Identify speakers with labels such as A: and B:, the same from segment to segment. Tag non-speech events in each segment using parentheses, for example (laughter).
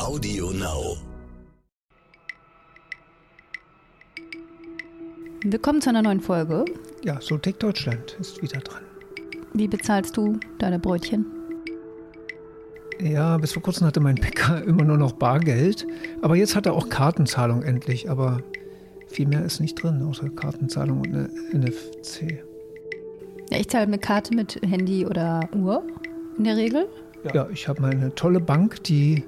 A: Audio Now.
B: Willkommen zu einer neuen Folge.
C: Ja, Soltec Deutschland ist wieder dran.
B: Wie bezahlst du deine Brötchen?
C: Ja, bis vor kurzem hatte mein Bäcker (laughs) immer nur noch Bargeld. Aber jetzt hat er auch Kartenzahlung endlich. Aber viel mehr ist nicht drin, außer Kartenzahlung und eine NFC.
B: Ja, ich zahle mit Karte, mit Handy oder Uhr in der Regel.
C: Ja, ich habe mal eine tolle Bank, die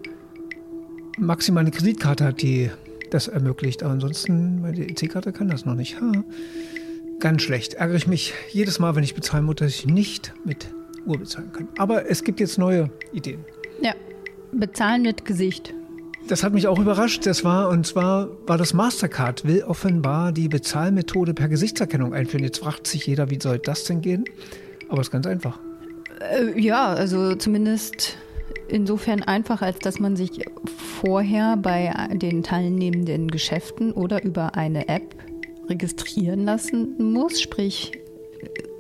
C: maximal eine Kreditkarte hat, die das ermöglicht. Aber ansonsten, meine EC-Karte kann das noch nicht. Ha. Ganz schlecht. Ärgere ich mich jedes Mal, wenn ich bezahlen muss, dass ich nicht mit Uhr bezahlen kann. Aber es gibt jetzt neue Ideen.
B: Ja, bezahlen mit Gesicht.
C: Das hat mich auch überrascht. Das war, und zwar war das Mastercard, will offenbar die Bezahlmethode per Gesichtserkennung einführen. Jetzt fragt sich jeder, wie soll das denn gehen? Aber es ist ganz einfach.
B: Äh, ja, also zumindest insofern einfach, als dass man sich vorher bei den teilnehmenden Geschäften oder über eine App registrieren lassen muss. Sprich,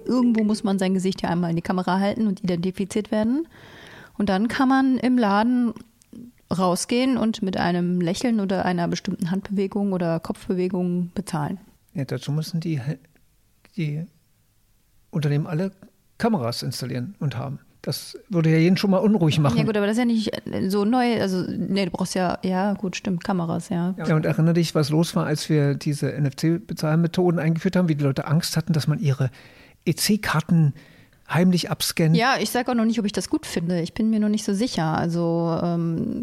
B: irgendwo muss man sein Gesicht ja einmal in die Kamera halten und identifiziert werden. Und dann kann man im Laden rausgehen und mit einem Lächeln oder einer bestimmten Handbewegung oder Kopfbewegung bezahlen.
C: Ja, dazu müssen die, die Unternehmen alle Kameras installieren und haben. Das würde ja jeden schon mal unruhig machen.
B: Ja gut, aber das ist ja nicht so neu. Also nee, du brauchst ja, ja gut, stimmt, Kameras, ja.
C: Ja, und erinnere dich, was los war, als wir diese NFC-Bezahlmethoden eingeführt haben, wie die Leute Angst hatten, dass man ihre EC-Karten heimlich abscannen.
B: Ja, ich sage auch noch nicht, ob ich das gut finde. Ich bin mir noch nicht so sicher. Also ähm,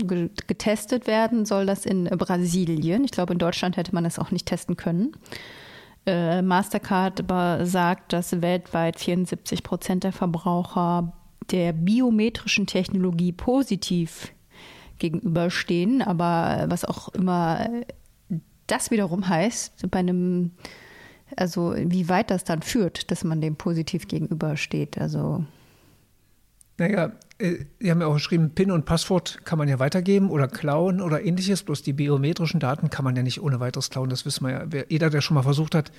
B: getestet werden soll das in Brasilien. Ich glaube, in Deutschland hätte man das auch nicht testen können. Äh, Mastercard aber sagt, dass weltweit 74 Prozent der Verbraucher der biometrischen Technologie positiv gegenüberstehen. Aber was auch immer das wiederum heißt, bei einem also wie weit das dann führt, dass man dem positiv gegenübersteht. Also
C: naja, äh, Sie haben ja auch geschrieben, PIN und Passwort kann man ja weitergeben oder klauen oder ähnliches. Bloß die biometrischen Daten kann man ja nicht ohne weiteres klauen. Das wissen wir ja. Jeder, der schon mal versucht hat,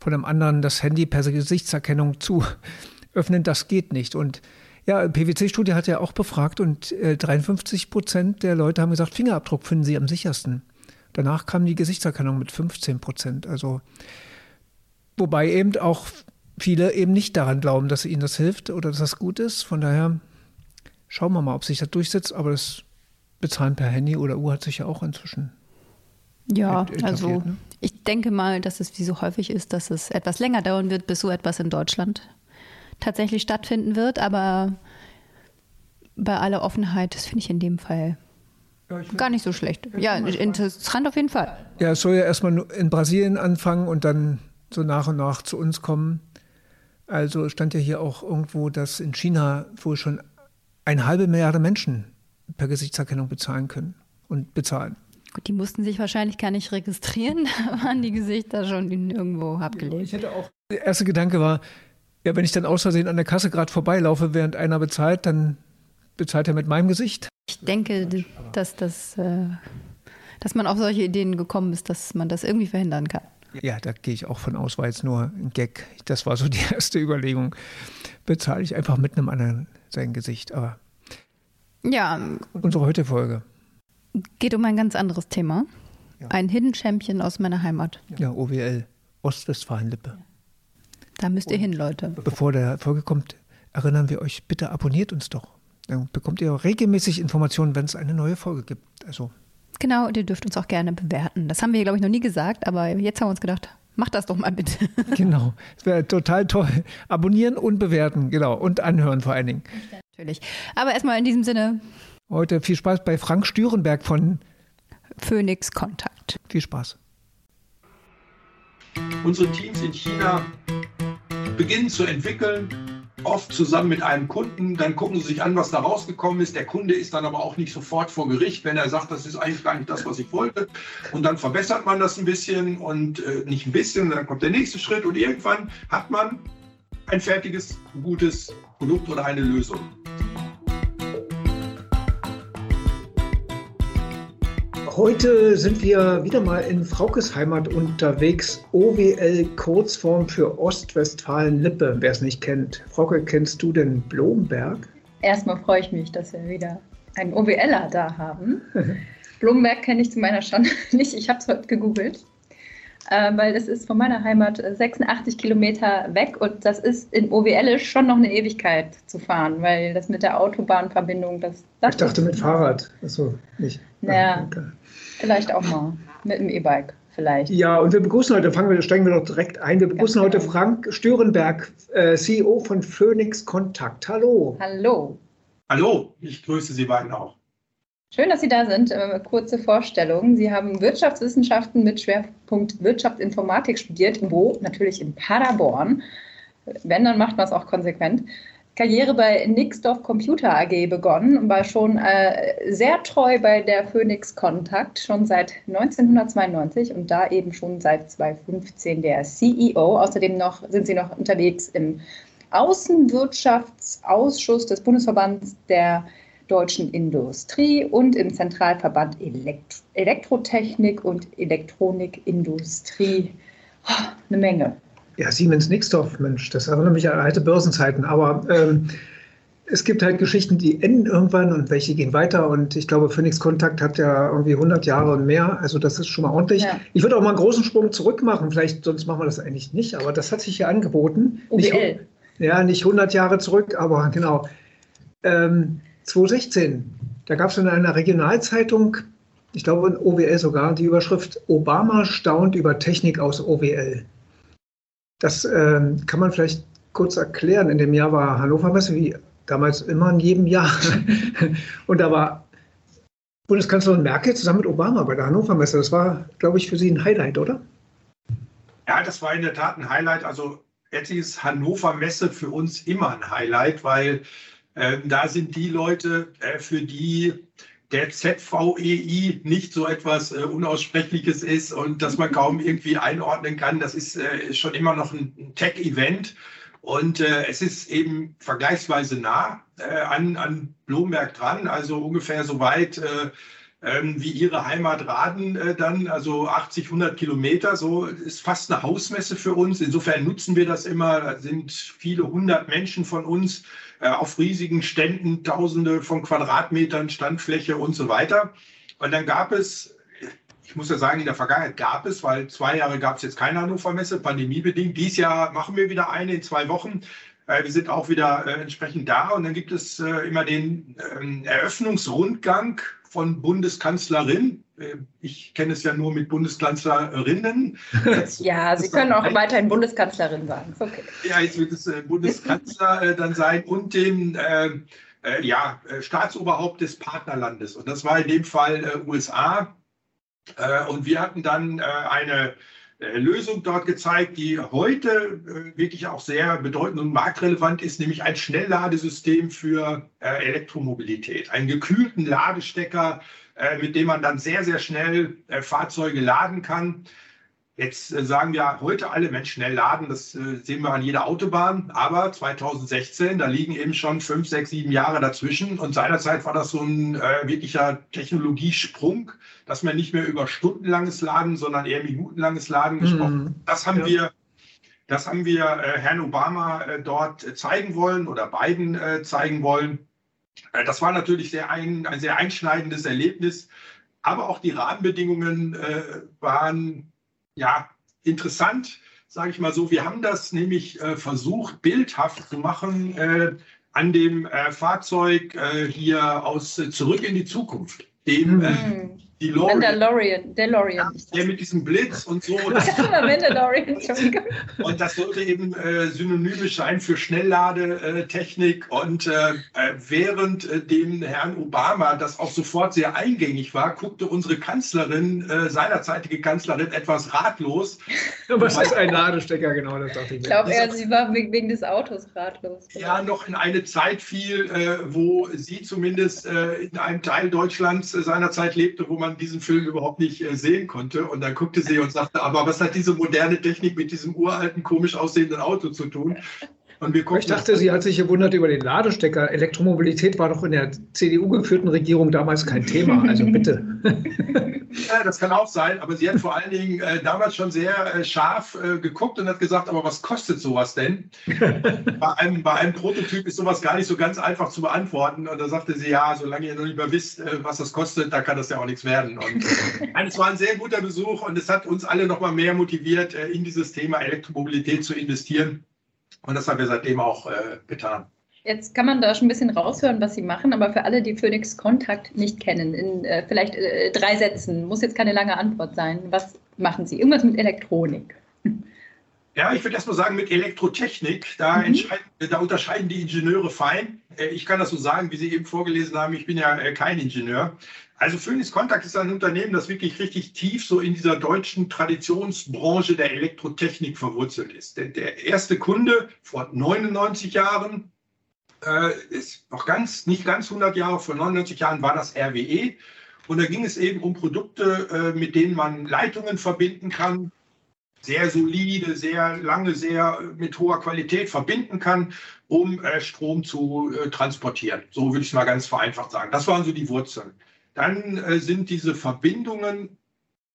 C: von einem anderen das Handy per Gesichtserkennung zu (laughs) öffnen, das geht nicht. Und ja, PwC-Studie hat ja auch befragt und äh, 53 Prozent der Leute haben gesagt, Fingerabdruck finden sie am sichersten. Danach kam die Gesichtserkennung mit 15 Prozent. Also Wobei eben auch viele eben nicht daran glauben, dass ihnen das hilft oder dass das gut ist. Von daher schauen wir mal, ob sich das durchsetzt. Aber das Bezahlen per Handy oder Uhr hat sich ja auch inzwischen.
B: Ja, also ne? ich denke mal, dass es wie so häufig ist, dass es etwas länger dauern wird, bis so etwas in Deutschland tatsächlich stattfinden wird. Aber bei aller Offenheit, das finde ich in dem Fall ja, gar nicht so schlecht. Ja, interessant auf jeden Fall.
C: Ja, es soll ja erstmal in Brasilien anfangen und dann so nach und nach zu uns kommen. Also stand ja hier auch irgendwo, dass in China wohl schon eine halbe Milliarde Menschen per Gesichtserkennung bezahlen können und bezahlen.
B: Gut, die mussten sich wahrscheinlich gar nicht registrieren, (laughs) da waren die Gesichter schon irgendwo abgelegt.
C: Ich hätte auch, der erste Gedanke war, ja, wenn ich dann aus Versehen an der Kasse gerade vorbeilaufe, während einer bezahlt, dann bezahlt er mit meinem Gesicht.
B: Ich denke, dass, das, äh, dass man auf solche Ideen gekommen ist, dass man das irgendwie verhindern kann.
C: Ja, da gehe ich auch von aus, war jetzt nur ein Gag. Das war so die (laughs) erste Überlegung. Bezahle ich einfach mit einem anderen sein Gesicht. Aber
B: ja.
C: Unsere heutige Folge.
B: Geht um ein ganz anderes Thema. Ja. Ein Hidden Champion aus meiner Heimat.
C: Ja, OWL, Ostwestfalen-Lippe.
B: Da müsst ihr hin, Leute.
C: Bevor der Folge kommt, erinnern wir euch, bitte abonniert uns doch. Dann bekommt ihr auch regelmäßig Informationen, wenn es eine neue Folge gibt. Also
B: Genau, und ihr dürft uns auch gerne bewerten. Das haben wir, glaube ich, noch nie gesagt, aber jetzt haben wir uns gedacht, macht das doch mal bitte. (laughs)
C: Genau, das wäre total toll. Abonnieren und bewerten, genau. Und anhören vor allen Dingen.
B: Natürlich. Aber erstmal in diesem Sinne.
C: Heute viel Spaß bei Frank Stürenberg von
B: Phoenix Kontakt.
C: Viel Spaß.
D: Unsere Teams in China beginnen zu entwickeln oft zusammen mit einem Kunden. Dann gucken sie sich an, was da rausgekommen ist. Der Kunde ist dann aber auch nicht sofort vor Gericht, wenn er sagt, das ist eigentlich gar nicht das, was ich wollte. Und dann verbessert man das ein bisschen und äh, nicht ein bisschen. Dann kommt der nächste Schritt und irgendwann hat man ein fertiges, gutes Produkt oder eine Lösung.
C: Heute sind wir wieder mal in Fraukes Heimat unterwegs. OWL Kurzform für Ostwestfalen-Lippe, wer es nicht kennt. Frauke, kennst du denn Blomberg?
E: Erstmal freue ich mich, dass wir wieder
A: einen OWLer da haben. (laughs) Blumenberg kenne ich zu meiner Schande (laughs) nicht. Ich habe es heute gegoogelt, äh, weil das ist von meiner Heimat 86 Kilometer weg und das ist in OWL schon noch eine Ewigkeit zu fahren, weil das mit der Autobahnverbindung, das. das
C: ich dachte mit Fahrrad. Achso, nicht.
A: Naja, okay. Vielleicht auch mal mit dem E-Bike vielleicht.
C: Ja, und wir begrüßen heute, fangen wir, steigen wir doch direkt ein. Wir begrüßen heute genau. Frank Störenberg, äh, CEO von Phoenix Kontakt. Hallo.
A: Hallo.
D: Hallo, ich grüße Sie beiden auch.
A: Schön, dass Sie da sind. Äh, kurze Vorstellung. Sie haben Wirtschaftswissenschaften mit Schwerpunkt Wirtschaftsinformatik studiert. Wo? Natürlich in Paderborn. Wenn, dann macht man es auch konsequent. Karriere bei Nixdorf Computer AG begonnen und war schon äh, sehr treu bei der Phoenix Kontakt, schon seit 1992 und da eben schon seit 2015 der CEO. Außerdem noch, sind Sie noch unterwegs im Außenwirtschaftsausschuss des Bundesverbands der deutschen Industrie und im Zentralverband Elekt Elektrotechnik und Elektronikindustrie. Oh, eine Menge.
C: Ja, Siemens Nixdorf, Mensch, das erinnert mich an alte Börsenzeiten. Aber ähm, es gibt halt Geschichten, die enden irgendwann und welche gehen weiter. Und ich glaube, Phoenix Kontakt hat ja irgendwie 100 Jahre und mehr. Also das ist schon mal ordentlich. Ja. Ich würde auch mal einen großen Sprung zurück machen. Vielleicht, sonst machen wir das eigentlich nicht. Aber das hat sich ja angeboten.
A: OBL.
C: Nicht, ja, nicht 100 Jahre zurück, aber genau. Ähm, 2016, da gab es in einer Regionalzeitung, ich glaube in OWL sogar, die Überschrift Obama staunt über Technik aus OWL. Das ähm, kann man vielleicht kurz erklären. In dem Jahr war Hannover Messe, wie damals immer in jedem Jahr. (laughs) Und da war Bundeskanzlerin Merkel zusammen mit Obama bei der Hannover Messe. Das war, glaube ich, für Sie ein Highlight, oder?
D: Ja, das war in der Tat ein Highlight. Also letztlich ist Hannover Messe für uns immer ein Highlight, weil äh, da sind die Leute, äh, für die der ZVEI nicht so etwas äh, Unaussprechliches ist und dass man kaum irgendwie einordnen kann. Das ist, äh, schon immer noch ein, ein Tech-Event. Und äh, es ist eben vergleichsweise nah äh, an, an Blomberg dran, also ungefähr so weit äh, ähm, wie Ihre Heimat Raden äh, dann, also 80, 100 Kilometer. So ist fast eine Hausmesse für uns. Insofern nutzen wir das immer. Da sind viele hundert Menschen von uns äh, auf riesigen Ständen, Tausende von Quadratmetern Standfläche und so weiter. Und dann gab es, ich muss ja sagen, in der Vergangenheit gab es, weil zwei Jahre gab es jetzt keine Hannover Messe, pandemiebedingt. Dies Jahr machen wir wieder eine in zwei Wochen. Äh, wir sind auch wieder äh, entsprechend da und dann gibt es immer den ähm, Eröffnungsrundgang von Bundeskanzlerin. Äh, ich kenne es ja nur mit Bundeskanzlerinnen. (laughs)
A: Jetzt, ja, Sie können auch weiterhin Bundeskanzlerin sagen. Okay.
D: Ja, jetzt wird es äh, Bundeskanzler äh, dann sein und dem äh, äh, ja, Staatsoberhaupt des Partnerlandes. Und das war in dem Fall äh, USA. und wir hatten dann eine Lösung dort gezeigt, die heute wirklich auch sehr bedeutend und marktrelevant ist, nämlich ein Schnellladesystem für Elektromobilität. Einen gekühlten Ladestecker, mit dem man dann sehr, sehr schnell Fahrzeuge laden kann. Jetzt äh, sagen wir heute alle Menschen schnell laden, das äh, sehen wir an jeder Autobahn. Aber 2016, da liegen eben schon fünf, sechs, sieben Jahre dazwischen. Und seinerzeit war das so ein äh, wirklicher Technologiesprung, dass man nicht mehr über stundenlanges Laden, sondern eher minutenlanges Laden gesprochen mhm. Das haben ja. wir, das haben wir äh, Herrn Obama äh, dort zeigen wollen oder beiden äh, zeigen wollen. das war natürlich sehr ein, ein sehr einschneidendes Erlebnis. Aber auch die Rahmenbedingungen waren ja, interessant, sage ich mal so. Wir haben das nämlich äh, versucht, bildhaft zu machen äh, an dem äh, Fahrzeug äh, hier aus äh, Zurück in die Zukunft, dem mhm.
A: DeLorean. Mandalorian,
D: DeLorean. Ja, mit diesem Blitz und so. (laughs) Mandalorian, Entschuldigung. Und das sollte eben äh, synonymisch sein für Schnellladetechnik. Und äh, äh, während äh, dem Herrn Obama das auch sofort sehr eingängig war, guckte unsere Kanzlerin, äh, seinerzeitige Kanzlerin, etwas ratlos.
C: Was ist ein Ladestecker, genau, das
A: dachte ich. Ich glaube, sie war wegen des Autos ratlos.
D: Ja, noch in eine Zeit fiel, äh, wo sie zumindest in einem Teil Deutschlands seinerzeit lebte, wo man diesen Film überhaupt nicht äh, sehen konnte. Und dann guckte sie und sagte, aber was hat diese moderne Technik mit diesem uralten, komisch aussehenden Auto zu tun?
C: Und wir ich dachte, sie hat sich gewundert über den Ladestecker. Elektromobilität war doch in der CDU geführten Regierung damals kein Thema. Also bitte. (laughs)
D: Ja, das kann auch sein, aber sie hat vor allen Dingen äh, damals schon sehr äh, scharf äh, geguckt und hat gesagt, aber was kostet sowas denn? (laughs) bei, einem, bei einem Prototyp ist sowas gar nicht so ganz einfach zu beantworten. Und da sagte sie, ja, solange ihr noch nicht mal wisst, äh, was das kostet, da kann das ja auch nichts werden. Und äh, es war ein sehr guter Besuch und es hat uns alle noch mal mehr motiviert, äh, in dieses Thema Elektromobilität zu investieren. Und das haben wir seitdem auch getan.
B: Jetzt kann man da schon ein bisschen raushören, was Sie machen, aber für alle, die Phoenix Kontakt nicht kennen, in äh, vielleicht äh, drei Sätzen, muss jetzt keine lange Antwort sein. Was machen Sie? Irgendwas mit Elektronik. (laughs)
D: Ja, ich würde erst mal sagen, mit Elektrotechnik, da, mhm. da, unterscheiden die Ingenieure fein. Äh, ich kann das so sagen, wie Sie eben vorgelesen haben, ich bin ja äh, kein Ingenieur. Also Phoenix Contact ist ein Unternehmen, das wirklich richtig tief so in dieser deutschen Traditionsbranche der Elektrotechnik verwurzelt ist. Der erste Kunde vor 99 Jahren äh, ist noch ganz, nicht ganz 100 Jahre, vor 99 Jahren war das RWE. Und da ging es eben um Produkte, äh, mit denen man Leitungen verbinden kann, sehr solide, sehr lange, sehr mit hoher Qualität verbinden kann, um äh, Strom zu äh, transportieren. So würde ich es mal ganz vereinfacht sagen. Das waren so die Wurzeln. Dann äh, sind diese Verbindungen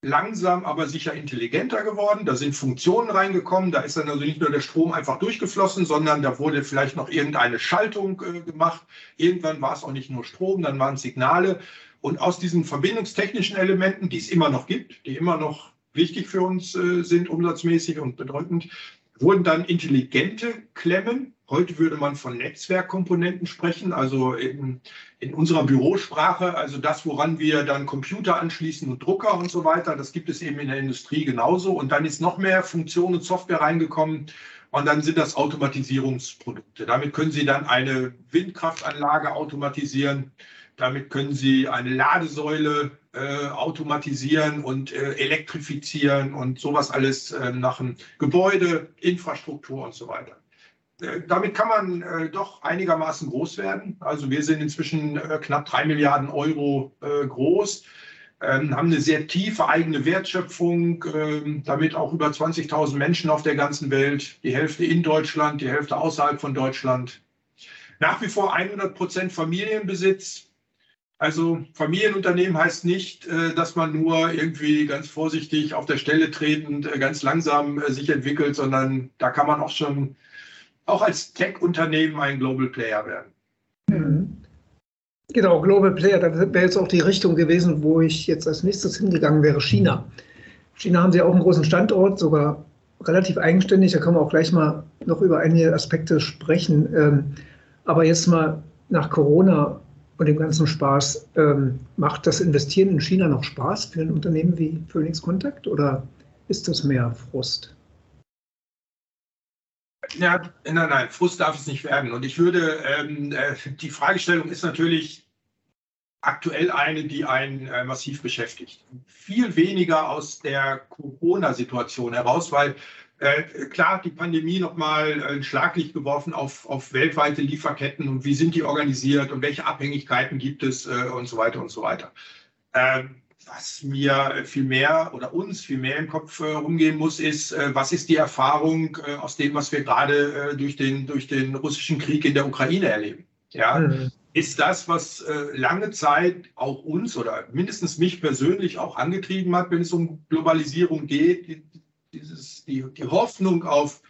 D: langsam, aber sicher intelligenter geworden. Da sind Funktionen reingekommen. Da ist dann also nicht nur der Strom einfach durchgeflossen, sondern da wurde vielleicht noch irgendeine Schaltung äh, gemacht. Irgendwann war es auch nicht nur Strom, dann waren Signale. Und aus diesen verbindungstechnischen Elementen, die es immer noch gibt, die immer noch wichtig für uns äh, sind, umsatzmäßig und bedeutend, wurden dann intelligente Klemmen. Heute würde man von Netzwerkkomponenten sprechen, also in, in unserer Bürosprache, also das, woran wir dann Computer anschließen und Drucker und so weiter. Das gibt es eben in der Industrie genauso. Und dann ist noch mehr Funktion und Software reingekommen. Und dann sind das Automatisierungsprodukte. Damit können Sie dann eine Windkraftanlage automatisieren. Damit können Sie eine Ladesäule äh, automatisieren und äh, elektrifizieren und sowas alles äh, nach einem Gebäude, Infrastruktur und so weiter. Äh, damit kann man äh, doch einigermaßen groß werden. Also wir sind inzwischen knapp drei Milliarden Euro groß, ähm, haben eine sehr tiefe eigene Wertschöpfung, ähm, damit auch über 20.000 Menschen auf der ganzen Welt, die Hälfte in Deutschland, die Hälfte außerhalb von Deutschland. Nach wie vor 100 Prozent Familienbesitz. Also Familienunternehmen heißt nicht, äh, dass man nur irgendwie ganz vorsichtig auf der Stelle tretend äh, ganz langsam äh, sich entwickelt, sondern da kann man auch schon auch als Tech-Unternehmen ein Global Player werden.
C: Mhm. Genau, Global Player, das wäre jetzt auch die Richtung gewesen, wo ich jetzt als nächstes hingegangen wäre, China. China haben sie auch einen großen Standort, sogar relativ eigenständig, da können wir auch gleich mal noch über einige Aspekte sprechen. Ähm, aber jetzt mal nach Corona und dem ganzen Spaß, ähm, macht das Investieren in China noch Spaß für ein Unternehmen wie Phoenix Contact oder ist das mehr Frust?
D: Ja, nein, nein, Frust darf es nicht werden. Und ich würde, ähm, äh, die Fragestellung ist natürlich aktuell eine, die einen äh, massiv beschäftigt. Viel weniger aus der Corona-Situation heraus, weil äh, klar, die Pandemie nochmal ein Schlaglicht geworfen auf, auf weltweite Lieferketten und wie sind die organisiert und welche Abhängigkeiten gibt es äh, und so weiter und so weiter. Ähm, was mir viel mehr oder uns viel mehr im Kopf äh, rumgehen muss, ist, äh, was ist die Erfahrung äh, aus dem, was wir gerade äh, durch, den, durch den russischen Krieg in der Ukraine erleben? Ja, mhm. Ist das, was lange Zeit auch uns oder mindestens mich persönlich auch angetrieben hat, wenn es um Globalisierung geht, dieses, die, die Hoffnung auf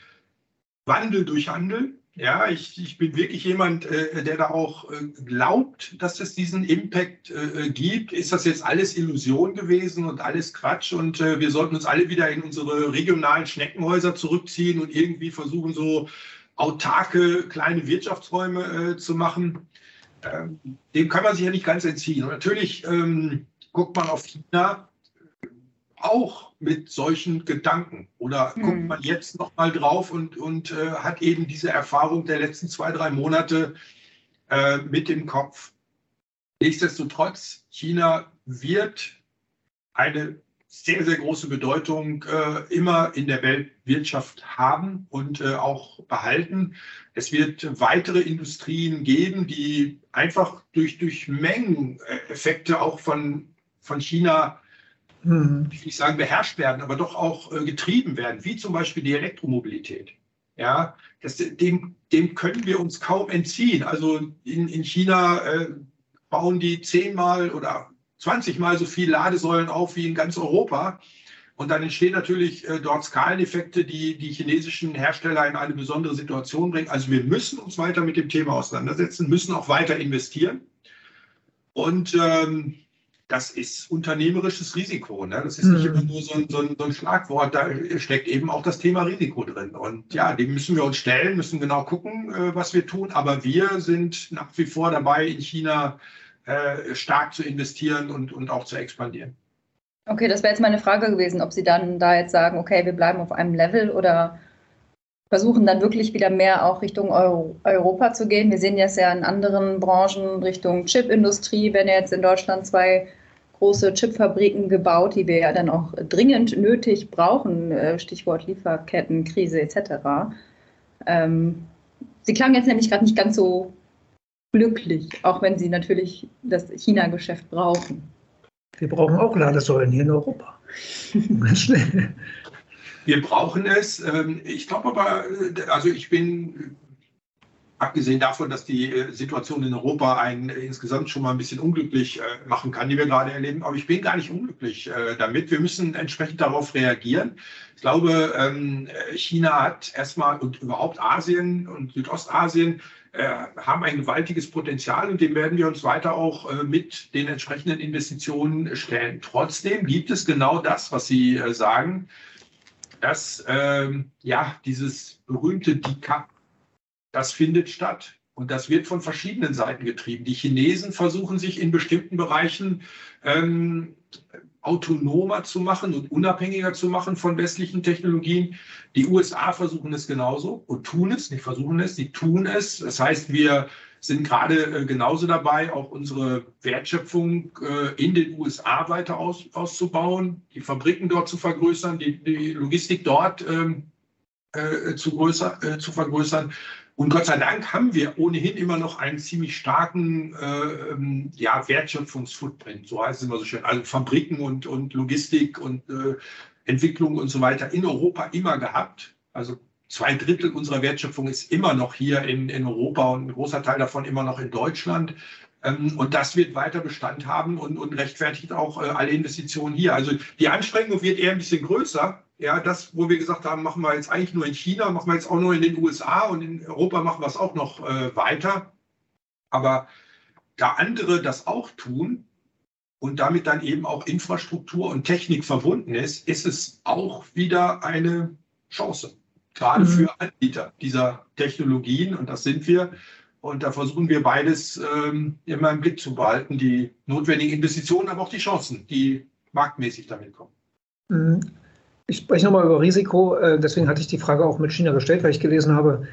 D: Wandel durch Handel. Ja, ich, ich bin wirklich jemand, äh, der da auch äh, glaubt, dass es diesen Impact äh, gibt. Ist das jetzt alles Illusion gewesen und alles Quatsch? Und äh, wir sollten uns alle wieder in unsere regionalen Schneckenhäuser zurückziehen und irgendwie versuchen, so autarke kleine Wirtschaftsräume äh, zu machen. Ähm, dem kann man sich ja nicht ganz entziehen. Und natürlich ähm, guckt man auf China auch mit solchen Gedanken? Oder hm. guckt man jetzt noch mal drauf und, und äh, hat eben diese Erfahrung der letzten zwei, drei Monate äh, mit dem Kopf? Nichtsdestotrotz, China wird eine sehr, sehr große Bedeutung äh, immer in der Weltwirtschaft haben und äh, auch behalten. Es wird weitere Industrien geben, die einfach durch, durch Mengeneffekte auch von, von China mhm. ich will nicht sagen beherrscht werden, aber doch auch äh, getrieben werden, wie zum Beispiel die Elektromobilität. Ja, das, dem, dem können wir uns kaum entziehen. Also in, in China äh, bauen die zehnmal oder 20 mal so viele Ladesäulen auf wie in ganz Europa. Und dann entstehen natürlich äh, dort Skaleneffekte, die die chinesischen Hersteller in eine besondere Situation bringen. Also wir müssen uns weiter mit dem Thema auseinandersetzen, müssen auch weiter investieren. Und ähm, das ist unternehmerisches Risiko. Ne? Das ist nicht mhm. immer nur so ein, so, ein, so ein, Schlagwort, da steckt eben auch das Thema Risiko drin. Und ja, dem müssen wir uns stellen, müssen genau gucken, äh, was wir tun. Aber wir sind nach wie vor dabei, in China äh, stark zu investieren und, und auch zu expandieren.
A: Okay, das wäre jetzt meine Frage gewesen, ob Sie dann da jetzt sagen, okay, wir bleiben auf einem Level oder versuchen dann wirklich wieder mehr auch Richtung Euro Europa zu gehen. Wir sehen jetzt ja in anderen Branchen Richtung Chipindustrie, wenn jetzt in Deutschland zwei große Chipfabriken gebaut, die wir ja dann auch dringend nötig brauchen, äh, Stichwort Lieferkettenkrise etc. Ähm, Sie klangen jetzt nämlich gerade nicht ganz so glücklich, auch wenn Sie natürlich das China-Geschäft brauchen.
C: Wir brauchen auch Ladesäulen hier in Europa. Ganz (laughs)
D: schnell. Wir brauchen es. Ähm, ich glaube aber, äh, also ich bin abgesehen davon, dass die äh, Situation in Europa einen äh, insgesamt schon mal ein bisschen unglücklich machen kann, die wir gerade erleben. Aber ich bin gar nicht unglücklich damit. Wir müssen entsprechend darauf reagieren. Ich glaube, ähm, China hat erstmal und überhaupt Asien und Südostasien haben ein gewaltiges Potenzial und dem werden wir uns weiter auch mit den entsprechenden Investitionen stellen. Trotzdem gibt es genau das, was Sie sagen dass ähm, ja dieses berühmte Decouple, das findet statt. Und das wird von verschiedenen Seiten getrieben. Die Chinesen versuchen sich in bestimmten Bereichen ähm, autonomer zu machen und unabhängiger zu machen von westlichen Technologien. Die USA versuchen es genauso und tun es, nicht versuchen es, sie tun es. Das heißt, wir sind gerade äh, genauso dabei, auch unsere Wertschöpfung äh, in den USA weiter aus, auszubauen, die Fabriken dort zu vergrößern, die, die Logistik dort ähm, äh, zu, größer, äh, zu vergrößern. Und Gott sei Dank haben wir ohnehin immer noch einen ziemlich starken äh, ähm, ja, Wertschöpfungsfootprint, so heißt es immer so schön. Also Fabriken und, und Logistik und äh, Entwicklung und so weiter in Europa immer gehabt. Also zwei Drittel unserer Wertschöpfung ist immer noch hier in, in Europa und ein großer Teil davon immer noch in Deutschland. Ähm, und das wird weiter Bestand haben und, und rechtfertigt auch äh, alle Investitionen hier. Also die Anstrengung wird eher ein bisschen größer. Ja, das, wo wir gesagt haben, machen wir jetzt eigentlich nur in China, machen wir jetzt auch nur in den USA und in Europa machen wir es auch noch äh, weiter. Aber da andere das auch tun und damit dann eben auch Infrastruktur und Technik verbunden ist, ist es auch wieder eine Chance gerade mhm. für Anbieter dieser Technologien. Und das sind wir. Und da versuchen wir beides ähm, immer im Blick zu behalten, die notwendigen Investitionen, aber auch die Chancen, die marktmäßig damit kommen.
C: Mhm. Ich spreche nochmal über Risiko. Äh, deswegen hatte ich die Frage auch mit China gestellt, weil ich gelesen habe,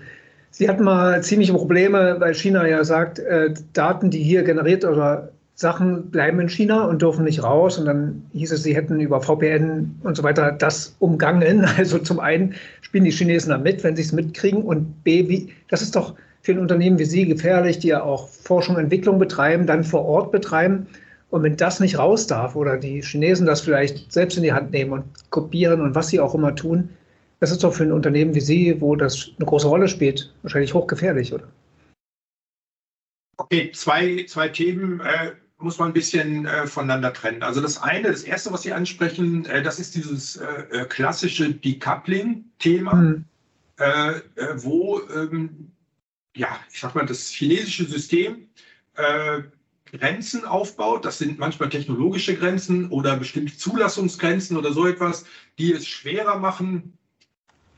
C: Sie hatten mal ziemliche Probleme, weil China ja sagt, äh, Daten, die hier generiert oder Sachen bleiben in China und dürfen nicht raus. Und dann hieß es, sie hätten über VPN und so weiter das umgangen. (laughs) Also zum einen spielen die Chinesen da mit, wenn sie es mitkriegen. Und B, wie, das ist doch für ein Unternehmen wie Sie gefährlich, die ja auch Forschung und Entwicklung betreiben, dann vor Ort betreiben. Und wenn das nicht raus darf oder die Chinesen das vielleicht selbst in die Hand nehmen und kopieren und was sie auch immer tun, das ist doch für ein Unternehmen wie Sie, wo das eine große Rolle spielt, wahrscheinlich hochgefährlich, oder?
D: Okay, zwei, zwei Themen. Äh, muss man ein bisschen äh, voneinander trennen. Also das eine, das erste, was Sie ansprechen, äh, das ist dieses äh, äh klassische Decoupling-Thema, mhm. Wo, ähm, ja, ich sag mal, das chinesische System Grenzen aufbaut. Das sind manchmal technologische Grenzen oder bestimmte Zulassungsgrenzen oder so etwas, die es schwerer machen,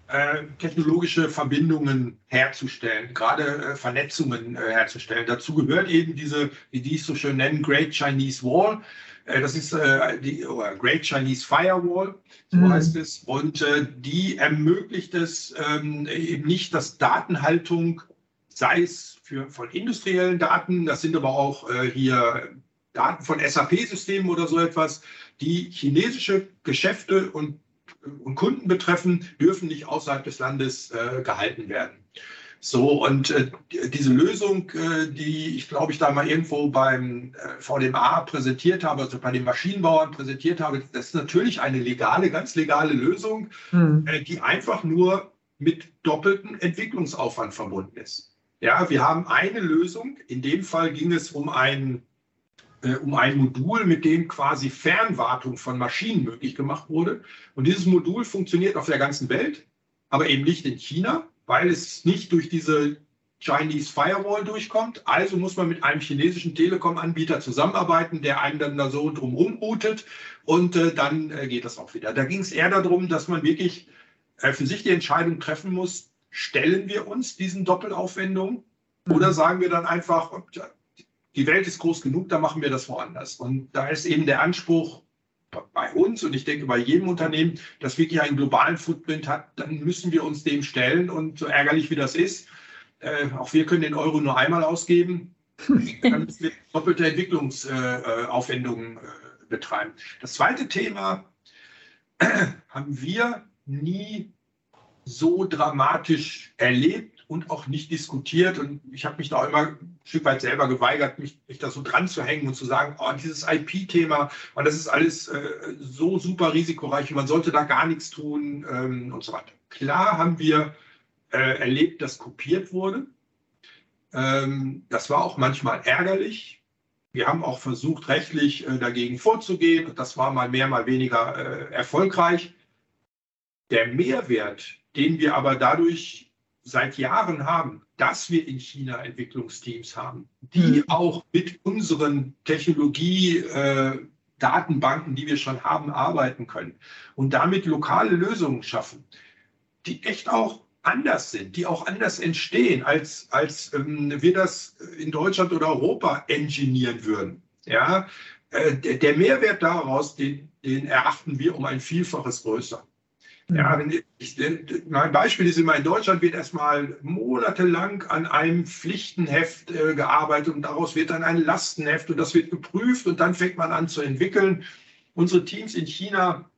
D: äh, technologische Verbindungen herzustellen, gerade äh, Vernetzungen äh, herzustellen. Dazu gehört eben diese, wie die es so schön nennen, Great Chinese Wall. Äh, das ist äh, die Great Chinese Firewall, so mhm. heißt es. Und die ermöglicht es ähm, eben nicht, dass Datenhaltung, sei es für, von industriellen Daten, das sind aber auch hier Daten von SAP-Systemen oder so etwas, die chinesische Geschäfte und und Kunden betreffen, dürfen nicht außerhalb des Landes äh, gehalten werden. So, und äh, diese Lösung, äh, die ich glaube ich da mal irgendwo beim äh, VDMA präsentiert habe, also bei den Maschinenbauern präsentiert habe, das ist natürlich eine legale, ganz legale Lösung, mhm. die einfach nur mit doppeltem Entwicklungsaufwand verbunden ist. Ja, wir haben eine Lösung. In dem Fall ging es um ein äh, um ein Modul, mit dem quasi Fernwartung von Maschinen möglich gemacht wurde. Und dieses Modul funktioniert auf der ganzen Welt, aber eben nicht in China, weil es nicht durch diese Chinese Firewall durchkommt. Also muss man mit einem chinesischen Telekom-Anbieter zusammenarbeiten, der einen dann da so drumherum routet und äh, dann äh, geht das auch wieder. Da ging es eher darum, dass man wirklich äh, für sich die Entscheidung treffen muss, stellen wir uns diesen Doppelaufwendungen mhm. oder sagen wir dann einfach, die Welt ist groß genug, da machen wir das woanders. Und da ist eben der Anspruch bei uns und ich denke bei jedem Unternehmen, das wirklich einen globalen Footprint hat, dann müssen wir uns dem stellen. Und so ärgerlich wie das ist, äh, auch wir können den Euro nur einmal ausgeben. (laughs) dann müssen wir doppelte Entwicklungsaufwendungen äh, äh, betreiben. Das zweite Thema (clears throat) haben wir nie so dramatisch erlebt und auch nicht diskutiert. Und ich habe mich da immer ein Stück weit selber geweigert, mich, mich da so dran zu hängen und zu sagen, oh, dieses IP-Thema, und das ist alles äh, so super risikoreich und man sollte da gar nichts tun ähm, und so weiter. Klar haben wir äh, erlebt, dass kopiert wurde. Ähm, das war auch manchmal ärgerlich. Wir haben auch versucht, rechtlich äh, dagegen vorzugehen und das war mal mehr, mal weniger äh, erfolgreich. Der Mehrwert, den wir aber dadurch seit Jahren haben, dass wir in China Entwicklungsteams haben, die mhm. auch mit unseren Technologie-Datenbanken, äh, die wir schon haben, arbeiten können und damit lokale Lösungen schaffen, die echt auch anders sind, die auch anders entstehen, als, als ähm, wir das in Deutschland oder Europa engineieren würden. Ja, äh, der, der, Mehrwert daraus, den, den erachten wir um ein Vielfaches größer. Ja, mhm. ich, mein Beispiel ist immer, in Deutschland wird erstmal monatelang an einem Pflichtenheft äh, gearbeitet und daraus wird dann ein Lastenheft und das wird geprüft und dann fängt man an zu entwickeln. Unsere Teams in China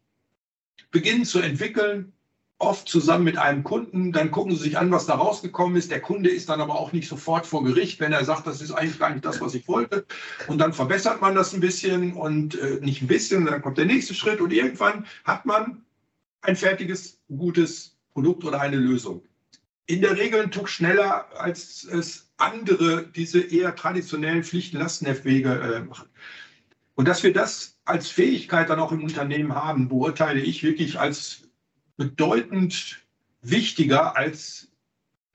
D: beginnen zu entwickeln, oft zusammen mit einem Kunden. Dann gucken sie sich an, was da rausgekommen ist. Der Kunde ist dann aber auch nicht sofort vor Gericht, wenn er sagt, das ist eigentlich gar nicht das, was ich wollte. Und dann verbessert man das ein bisschen und äh, nicht ein bisschen. Dann kommt der nächste Schritt und irgendwann hat man ein fertiges, gutes Produkt oder eine Lösung. In der Regel ein Tuck schneller, als es andere diese eher traditionellen Pflichten-Lastenheftwege äh, machen. Und dass wir das als Fähigkeit dann auch im Unternehmen haben, beurteile ich wirklich als bedeutend wichtiger als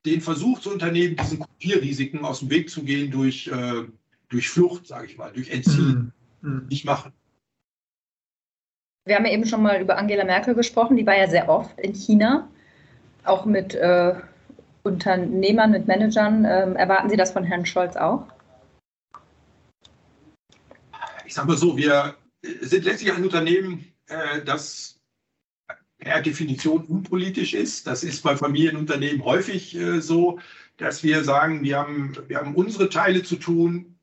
D: den Versuch zu unternehmen, diesen Kopierrisiken aus dem Weg zu gehen durch, äh, durch Flucht, sage ich mal, durch Entziehen. Mhm. Nicht machen.
A: Wir haben ja eben schon mal über Angela Merkel gesprochen, die war ja sehr oft in China, auch mit äh, Unternehmern, mit Managern. Ähm, erwarten Sie das von Herrn Scholz auch?
D: Ich sage mal so, wir sind letztlich ein Unternehmen, äh, das per Definition unpolitisch ist. Das ist bei Familienunternehmen häufig äh, so, dass wir sagen, wir haben, wir haben unsere Teile zu tun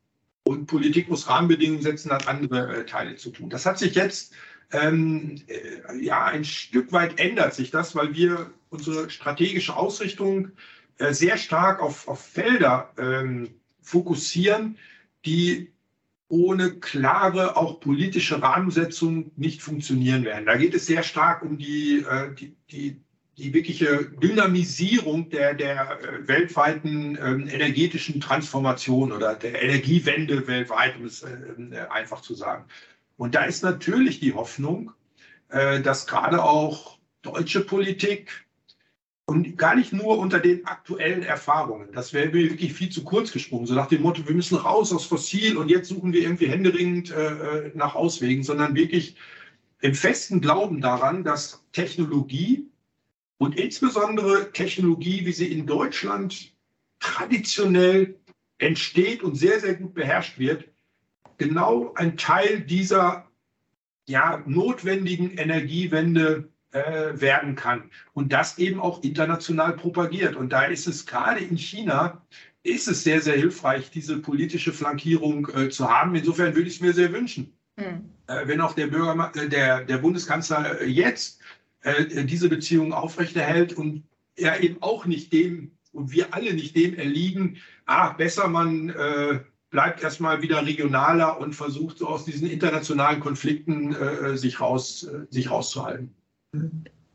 D: und Politik muss Rahmenbedingungen setzen, hat andere äh, Teile zu tun. Das hat sich jetzt ähm, äh, ja ein Stück weit ändert sich das, weil wir unsere strategische Ausrichtung äh, sehr stark auf, auf Felder ähm, fokussieren, die ohne klare, auch politische Rahmensetzung nicht funktionieren werden. Da geht es sehr stark um die, äh, die, die, die wirkliche Dynamisierung der, der äh, weltweiten ähm, energetischen Transformation oder der Energiewende weltweit, um es äh, einfach zu sagen. Und da ist natürlich die Hoffnung, dass gerade auch deutsche Politik und gar nicht nur unter den aktuellen Erfahrungen. Das wäre mir wirklich viel zu kurz gesprungen. So nach dem Motto, wir müssen raus aus Fossil und jetzt suchen wir irgendwie händeringend äh, nach Auswegen, sondern wirklich im festen Glauben daran, dass Technologie und insbesondere Technologie, wie sie in Deutschland traditionell entsteht und sehr, sehr gut beherrscht wird, genau ein Teil dieser ja, notwendigen Energiewende äh, werden kann. Und das eben auch international propagiert. Und da ist es gerade in China, ist es sehr, sehr hilfreich, diese politische Flankierung äh, zu haben. Insofern würde ich es mir sehr wünschen. Mhm. Äh, wenn auch der, Bürger, äh, der, der Bundeskanzler äh, jetzt äh, diese Beziehung aufrechterhält und er eben auch nicht dem und wir alle nicht dem erliegen, ah, besser man bleibt erstmal wieder regionaler und versucht so aus diesen internationalen Konflikten sich, raus, sich rauszuhalten.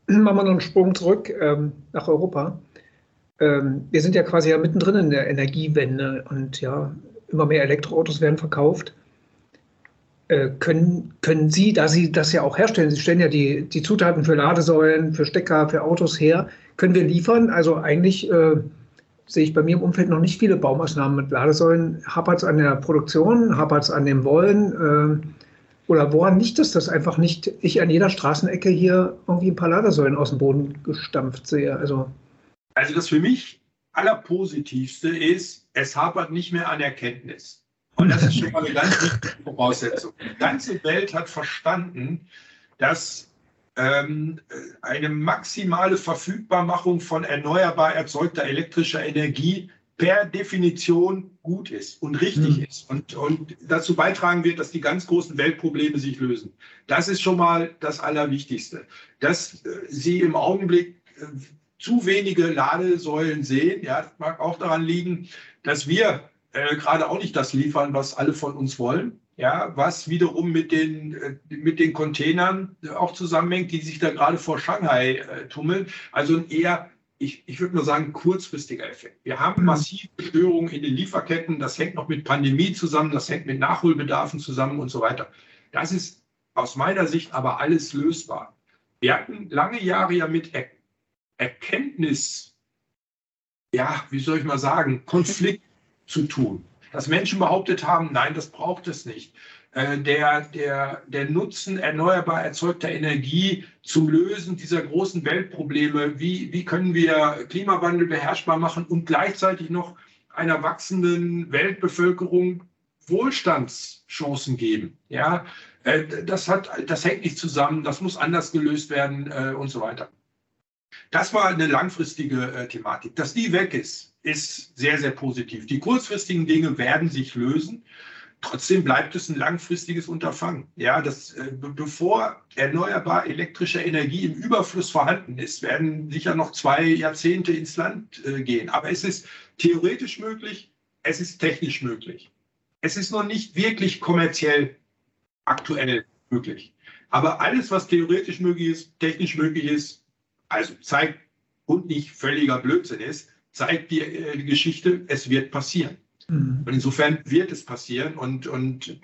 C: Machen wir noch einen Sprung zurück ähm, nach Europa. Ähm, wir sind ja quasi ja mittendrin in der Energiewende und ja, immer mehr Elektroautos werden verkauft. Äh, können, können Sie, da Sie das ja auch herstellen, Sie stellen ja die, die Zutaten für Ladesäulen, für Stecker, für Autos her, können wir liefern? Also eigentlich äh, sehe ich bei mir im Umfeld noch nicht viele Baumaßnahmen mit Ladesäulen. Hapert es an der Produktion? Hapert es an dem Wollen? Äh, oder woran liegt es, dass einfach nicht ich an jeder Straßenecke hier irgendwie ein paar Ladesäulen aus dem Boden gestampft sehe? Also,
D: also das für mich allerpositivste ist, es hapert nicht mehr an Erkenntnis. Und das ist schon mal eine ganz wichtige Voraussetzung. Die ganze Welt hat verstanden, dass eine maximale Verfügbarmachung von erneuerbar erzeugter elektrischer Energie per Definition gut ist und richtig mhm. ist und, und dazu beitragen wird, dass die ganz großen Weltprobleme sich lösen. Das ist schon mal das Allerwichtigste. Dass äh, Sie im Augenblick äh, zu wenige Ladesäulen sehen, ja, das mag auch daran liegen, dass wir äh, gerade auch nicht das liefern, was alle von uns wollen. Ja, was wiederum mit den, äh, mit den Containern auch zusammenhängt, die sich da gerade vor Shanghai äh, tummeln. Also ein eher, ich, ich würde nur sagen, kurzfristiger Effekt. Wir haben mhm. massive Störungen in den Lieferketten. Das hängt noch mit Pandemie zusammen, das hängt mit Nachholbedarfen zusammen und so weiter. Das ist aus meiner Sicht aber alles lösbar. Wir hatten lange Jahre ja mit er Erkenntnis, ja, wie soll ich mal sagen, Konflikt zu tun. Dass Menschen behauptet haben, nein, das braucht es nicht. Äh, der, der, der Nutzen erneuerbar erzeugter Energie zum Lösen dieser großen Weltprobleme, wie, wie können wir Klimawandel beherrschbar machen und gleichzeitig noch einer wachsenden Weltbevölkerung Wohlstandschancen geben. Ja, äh, das, hat, das hängt nicht zusammen, das muss anders gelöst werden äh, und so weiter. Das war eine langfristige Thematik. Dass die weg ist, ist sehr, sehr positiv. Die kurzfristigen Dinge werden sich lösen. Trotzdem bleibt es ein langfristiges Unterfangen. Ja, das, äh, bevor erneuerbar elektrische Energie im Überfluss vorhanden ist, werden sicher noch zwei Jahrzehnte ins Land äh, gehen. Aber es ist theoretisch möglich, es ist technisch möglich. Es ist noch nicht wirklich kommerziell aktuell möglich. Aber alles, was theoretisch möglich ist, technisch möglich ist, also zeigt und nicht völliger Blödsinn ist, zeigt die, äh, die Geschichte, es wird passieren. Mhm. Und insofern wird es passieren. Und, und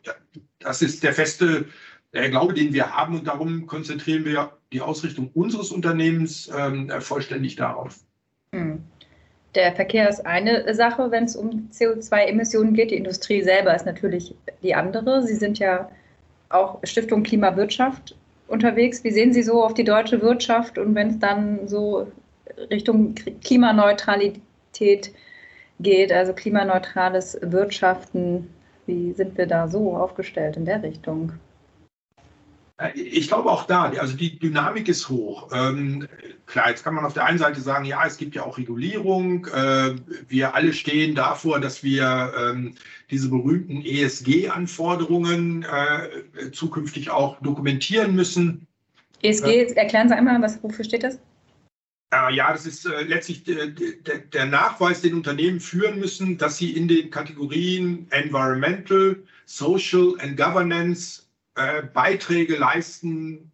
D: das ist der feste der Glaube, den wir haben. Und darum konzentrieren wir die Ausrichtung unseres Unternehmens ähm, vollständig darauf.
A: Mhm. Der Verkehr ist eine Sache, wenn es um CO2-Emissionen geht. Die Industrie selber ist natürlich die andere. Sie sind ja auch Stiftung Klimawirtschaft unterwegs. Wie sehen Sie so auf die deutsche Wirtschaft und wenn es dann so Richtung Klimaneutralität geht, also klimaneutrales Wirtschaften. Wie sind wir da so aufgestellt in der Richtung?
D: Ich glaube auch da, also die Dynamik ist hoch. Ähm, klar, jetzt kann man auf der einen Seite sagen, ja, es gibt ja auch Regulierung. Äh, wir alle stehen davor, dass wir ähm, diese berühmten ESG-Anforderungen äh, zukünftig auch dokumentieren müssen.
A: ESG, erklären Sie einmal, was, wofür steht das?
D: Äh, ja, das ist äh, letztlich äh, der, Nachweis, den Unternehmen führen müssen, dass sie in den Kategorien Environmental, Social and Governance äh, Beiträge leisten,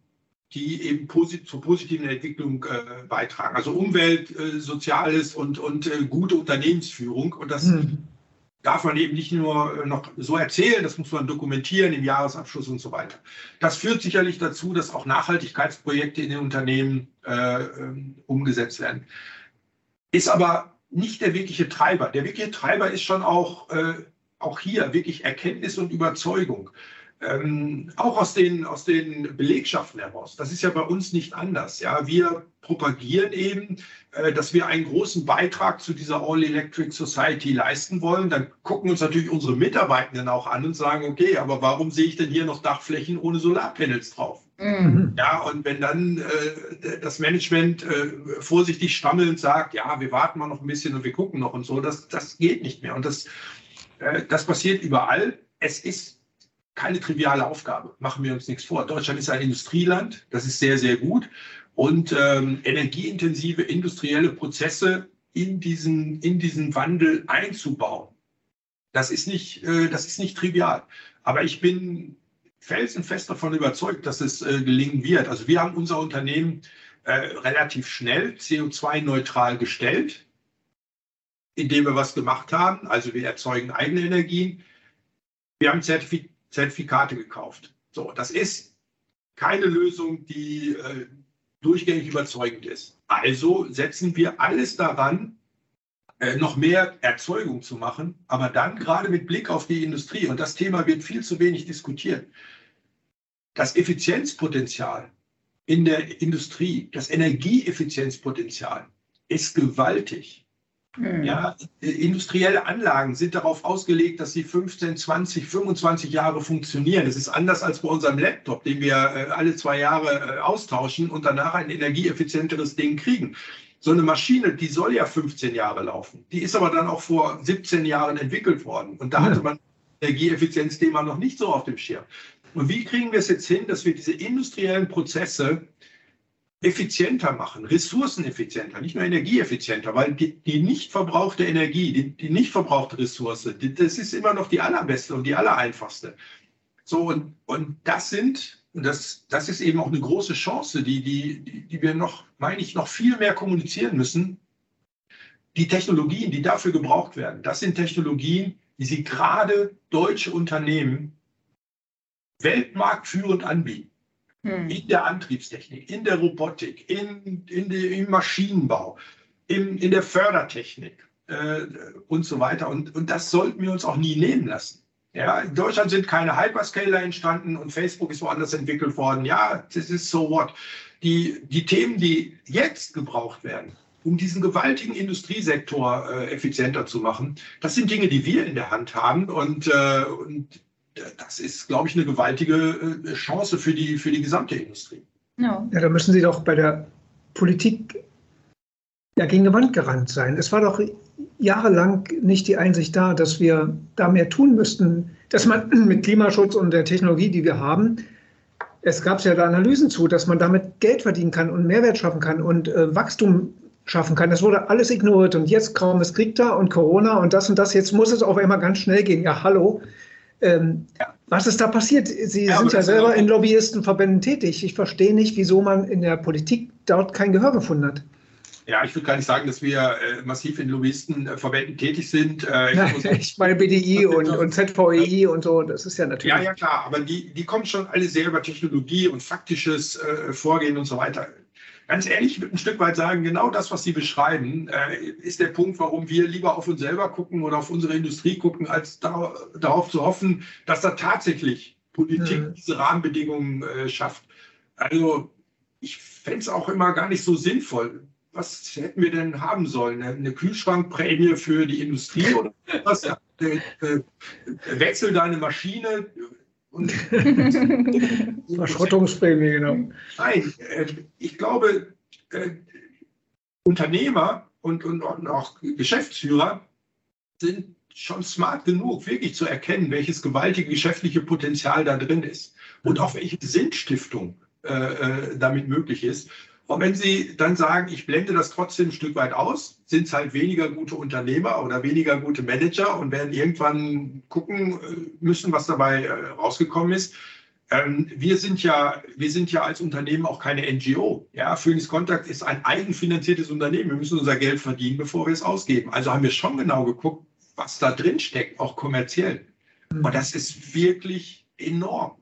D: die eben posit zur positiven Entwicklung äh, beitragen. Also Umwelt, äh, Soziales und, und gute Unternehmensführung. Und das mhm darf man eben nicht nur äh, noch so erzählen, das muss man dokumentieren im Jahresabschluss und so weiter. Das führt sicherlich dazu, dass auch Nachhaltigkeitsprojekte in den Unternehmen äh, ähm, umgesetzt werden. Ist aber nicht der wirkliche Treiber. Der wirkliche Treiber ist schon auch, äh, auch hier wirklich Erkenntnis und Überzeugung ähm, auch aus den, aus den Belegschaften heraus. Das ist ja bei uns nicht anders. Ja, wir propagieren eben, äh, dass wir einen großen Beitrag zu dieser All-Electric Society leisten wollen. Dann gucken uns natürlich unsere Mitarbeitenden auch an und sagen, okay, aber warum sehe ich denn hier noch Dachflächen ohne Solarpanels drauf? Mhm. Ja, und wenn dann äh, das Management äh, vorsichtig stammelnd sagt, ja, wir warten mal noch ein bisschen und wir gucken noch und so, das, das geht nicht mehr. Und das, äh, das passiert überall. Es ist keine triviale Aufgabe. Machen wir uns nichts vor. Deutschland ist ein Industrieland, das ist sehr, sehr gut. Und ähm, energieintensive industrielle Prozesse in diesen, in diesen Wandel einzubauen, das ist, nicht, äh, das ist nicht trivial. Aber ich bin felsenfest davon überzeugt, dass es äh, gelingen wird. Also wir haben unser Unternehmen äh, relativ schnell CO2-neutral gestellt, indem wir was gemacht haben. Also wir erzeugen eigene Energien. Wir haben Zertifikat Zertifikate gekauft. So, das ist keine Lösung, die äh, durchgängig überzeugend ist. Also setzen wir alles daran, äh, noch mehr Erzeugung zu machen, aber dann gerade mit Blick auf die Industrie, und das Thema wird viel zu wenig diskutiert, das Effizienzpotenzial in der Industrie, das Energieeffizienzpotenzial ist gewaltig. Mhm. Ja, industrielle Anlagen sind darauf ausgelegt, dass sie 15, 20, 25 Jahre funktionieren. Das ist anders als bei unserem Laptop, den wir äh, alle zwei Jahre äh, austauschen und danach ein energieeffizienteres Ding kriegen so eine Maschine, die soll ja 15 Jahre laufen. Die ist aber dann auch vor 17 Jahren entwickelt worden. Und da hatte man Energieeffizienzthema noch nicht so auf dem Schirm. Und wie kriegen wir es jetzt hin, dass wir diese industriellen Prozesse effizienter machen, ressourceneffizienter, nicht nur energieeffizienter, weil die, die nicht verbrauchte Energie, die, die nicht verbrauchte Ressource, die, das ist immer noch die allerbeste und die allereinfachste. So, und, und das sind das, das ist eben auch eine große Chance, die, die, die wir noch, meine ich, noch viel mehr kommunizieren müssen. Die Technologien, die dafür gebraucht werden, das sind Technologien, die sie gerade deutsche Unternehmen weltmarktführend anbieten. Hm. In der Antriebstechnik, in der Robotik, in, in die, im Maschinenbau, in, in der Fördertechnik äh, und so weiter. Und, und das sollten wir uns auch nie nehmen lassen. Ja, in Deutschland sind keine Hyperscaler entstanden und Facebook ist woanders entwickelt worden. Ja, das ist so what. Die, die Themen, die jetzt gebraucht werden, um diesen gewaltigen Industriesektor äh, effizienter zu machen, das sind Dinge, die wir in der Hand haben und, äh, und das ist, glaube ich, eine gewaltige äh, Chance für die, für die gesamte Industrie.
C: Ja. ja, da müssen Sie doch bei der Politik ja gegen die Wand gerannt sein. Es war doch jahrelang nicht die Einsicht da, dass wir da mehr tun müssten, dass man (clears throat) mit Klimaschutz und der Technologie, die wir haben, es gab ja da Analysen zu, dass man damit Geld verdienen kann und Mehrwert schaffen kann und äh, Wachstum schaffen kann. Das wurde alles ignoriert und jetzt kaum ist Krieg da und Corona und das und das. Jetzt muss es auf einmal ganz schnell gehen. Ja, hallo. Ähm, ja. Was ist da passiert? Sie ja, sind ja selber in Lobbyistenverbänden tätig. Ich verstehe nicht, wieso man in der Politik dort kein Gehör gefunden hat.
D: Ja, ich würde gar nicht sagen, dass wir äh, massiv in Lobbyistenverbänden tätig sind.
C: Äh, Nein, (laughs) ich meine BDI (laughs) und, und ZVEI und so, das ist ja natürlich.
D: Ja, ja, klar, aber die, die kommen schon alle sehr über Technologie und faktisches äh, Vorgehen und so weiter. Ganz ehrlich, ich würde ein Stück weit sagen, genau das, was Sie beschreiben, äh, ist der Punkt, warum wir lieber auf uns selber gucken oder auf unsere Industrie gucken, als da, darauf zu hoffen, dass da tatsächlich Politik mhm. diese Rahmenbedingungen äh, schafft. Also ich fände es auch immer gar nicht so sinnvoll was hätten wir denn haben sollen? Eine Kühlschrankprämie für die Industrie oder was? (laughs) Äh, wechsel deine Maschine. Und (laughs)
C: Verschrottungsprämie, genau.
D: Nein, äh, ich glaube, Unternehmer und, und, und auch Geschäftsführer sind schon smart genug, wirklich zu erkennen, welches gewaltige geschäftliche Potenzial da drin ist und auch welche Sinnstiftung äh, damit möglich ist. Und wenn Sie dann sagen, ich blende das trotzdem ein Stück weit aus, sind es halt weniger gute Unternehmer oder weniger gute Manager und werden irgendwann gucken äh, müssen, was dabei äh, rausgekommen ist. Ähm, wir sind ja, wir sind ja als Unternehmen auch keine NGO. Ja, Phoenix Contact ist ein eigenfinanziertes Unternehmen. Wir müssen unser Geld verdienen, bevor wir es ausgeben. Also haben wir schon genau geguckt, was da drin steckt, auch kommerziell. Mhm. Und das ist wirklich enorm.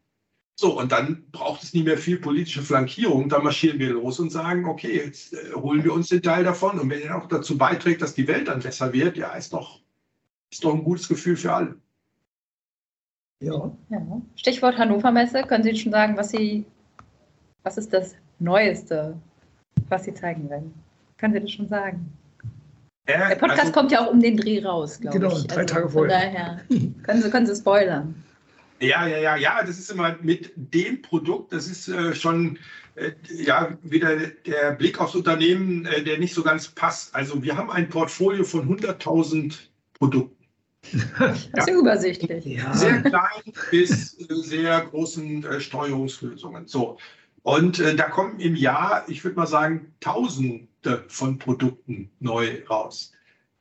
D: So, und dann braucht es nicht mehr viel politische Flankierung. Dann marschieren wir los und sagen, okay, jetzt äh, holen wir uns den Teil davon. Und wenn er auch dazu beiträgt, dass die Welt dann besser wird, ja, ist doch, ist doch ein gutes Gefühl für alle.
A: Ja. ja. Stichwort Hannover Messe. Können Sie schon sagen, was Sie, was ist das Neueste, was Sie zeigen werden? Können Sie das schon sagen? Äh, Der Podcast also, kommt ja auch um den Dreh raus, glaube
C: genau, ich. Genau, drei also, Tage vorher. Daher
A: können Sie, können Sie spoilern.
D: Ja, ja, ja, ja, das ist immer mit dem Produkt, das ist äh, schon äh, ja wieder der Blick aufs Unternehmen, äh, der nicht so ganz passt. Also wir haben ein Portfolio von 100.000 Produkten.
A: Das ist ja übersichtlich.
D: Ja. Sehr klein bis sehr großen äh, Steuerungslösungen. So. Und äh, da kommen im Jahr, ich würde mal sagen, Tausende von Produkten neu raus.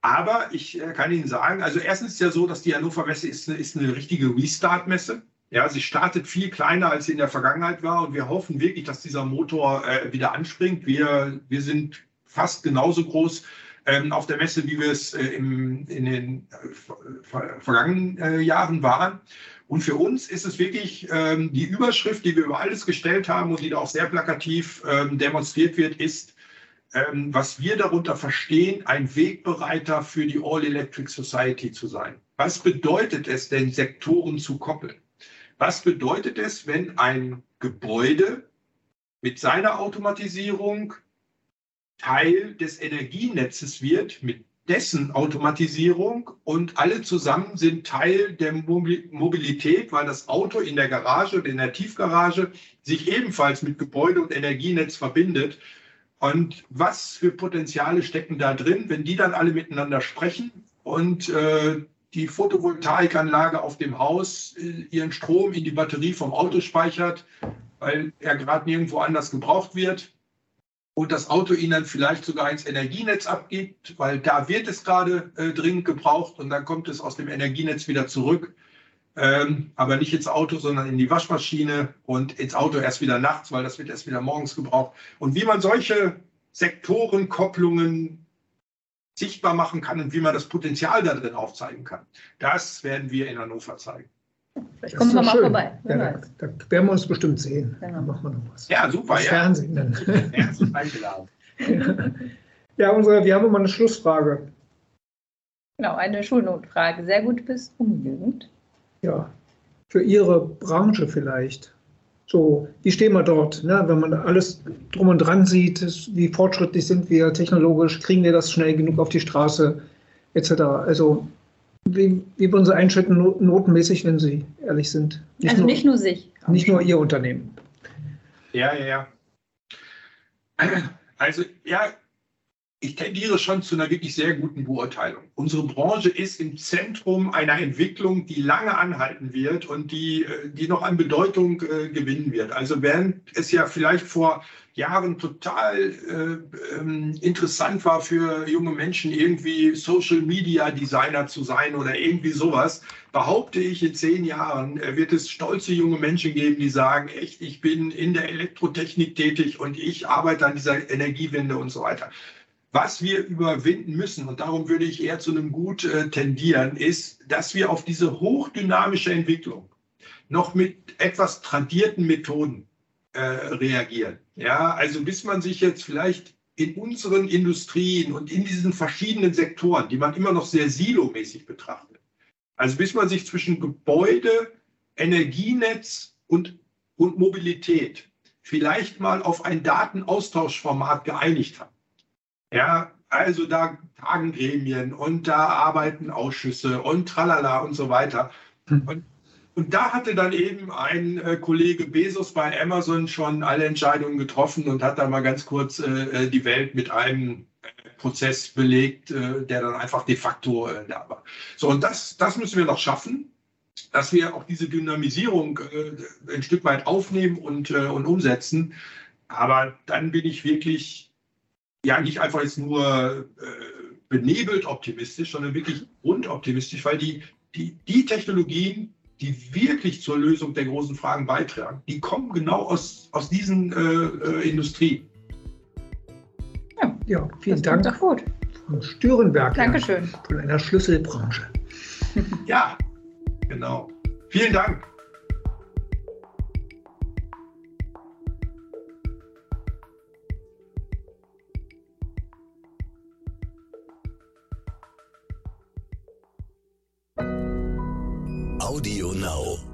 D: Aber ich äh, kann Ihnen sagen, also erstens ist ja so, dass die Hannover Messe ist eine, ist eine richtige Restart-Messe. Ja, sie startet viel kleiner, als sie in der Vergangenheit war. Und wir hoffen wirklich, dass dieser Motor äh, wieder anspringt. Wir, wir sind fast genauso groß ähm, auf der Messe, wie wir es äh, im, in den äh, vergangenen äh, Jahren waren. Und für uns ist es wirklich ähm, die Überschrift, die wir über alles gestellt haben und die da auch sehr plakativ ähm, demonstriert wird, ist, ähm, was wir darunter verstehen, ein Wegbereiter für die All-Electric Society zu sein. Was bedeutet es denn, Sektoren zu koppeln? Was bedeutet es, wenn ein Gebäude mit seiner Automatisierung Teil des Energienetzes wird, mit dessen Automatisierung und alle zusammen sind Teil der Mobilität, weil das Auto in der Garage oder in der Tiefgarage sich ebenfalls mit Gebäude und Energienetz verbindet. Und was für Potenziale stecken da drin, wenn die dann alle miteinander sprechen und äh, die Photovoltaikanlage auf dem Haus äh, ihren Strom in die Batterie vom Auto speichert, weil er gerade nirgendwo anders gebraucht wird und das Auto ihnen dann vielleicht sogar ins Energienetz abgibt, weil da wird es gerade äh, dringend gebraucht und dann kommt es aus dem Energienetz wieder zurück. Ähm, aber nicht ins Auto, sondern in die Waschmaschine und ins Auto erst wieder nachts, weil das wird erst wieder morgens gebraucht. Und wie man solche Sektorenkopplungen sichtbar machen kann und wie man das Potenzial da drin aufzeigen kann, das werden wir in Hannover zeigen.
A: Vielleicht kommen wir mal schön. vorbei.
C: Ja, da, da, werden wir uns bestimmt sehen. Genau. Dann machen wir noch was.
D: Ja, super. Das
C: ja. Fernsehen dann. (laughs) ja, unsere, wir haben immer eine Schlussfrage.
A: Genau, eine Schulnotfrage. Sehr gut bis ungenügend.
C: Ja, für Ihre Branche vielleicht. So, wie stehen wir dort? Ne? Wenn man alles drum und dran sieht, wie fortschrittlich sind wir technologisch, kriegen wir das schnell genug auf die Straße, etc. Also wie, wie würden Sie einschätzen, notenmäßig, wenn Sie ehrlich sind?
A: Nicht also nur, nicht nur sich.
C: Nicht nur Ihr Unternehmen.
D: Ja, ja, ja. Also, ja, ich tendiere schon zu einer wirklich sehr guten Beurteilung. Unsere Branche ist im Zentrum einer Entwicklung, die lange anhalten wird und die, äh, die noch an Bedeutung äh, gewinnen wird. Also während es ja vielleicht vor Jahren total äh, ähm, interessant war für junge Menschen, irgendwie Social Media Designer zu sein oder irgendwie sowas, behaupte ich, in zehn Jahren äh, wird es stolze junge Menschen geben, die sagen, echt, ich bin in der Elektrotechnik tätig und ich arbeite an dieser Energiewende und so weiter. Was wir überwinden müssen, und darum würde ich eher zu einem Gut äh, tendieren, ist, dass wir auf diese hochdynamische Entwicklung noch mit etwas tradierten Methoden äh, reagieren. Ja, also bis man sich jetzt vielleicht in unseren Industrien und in diesen verschiedenen Sektoren, die man immer noch sehr silomäßig betrachtet, also bis man sich zwischen Gebäude, Energienetz und, und Mobilität vielleicht mal auf ein Datenaustauschformat geeinigt hat ja, also da tagen Gremien und da arbeiten Ausschüsse und tralala und so weiter. Hm. Und, und da hatte dann eben ein äh, Kollege Bezos bei Amazon schon alle Entscheidungen getroffen und hat dann mal ganz kurz äh, äh die Welt mit einem äh, Prozess belegt, äh, der dann einfach de facto äh, da war. So, und das, das müssen wir noch schaffen, dass wir auch diese Dynamisierung ein Stück weit aufnehmen und, und umsetzen. Aber dann bin ich wirklich ja nicht einfach jetzt nur äh, benebelt optimistisch, sondern wirklich grundoptimistisch, weil die, die, die Technologien, die wirklich zur Lösung der großen Fragen beitragen, die kommen genau aus, aus diesen äh, äh, Industrien.
C: Ja, ja vielen das Dank.
A: Doch gut.
C: Von Störenberg.
A: Dankeschön.
C: Von einer Schlüsselbranche. (laughs)
D: ja, genau. Vielen Dank.
E: Audio Now.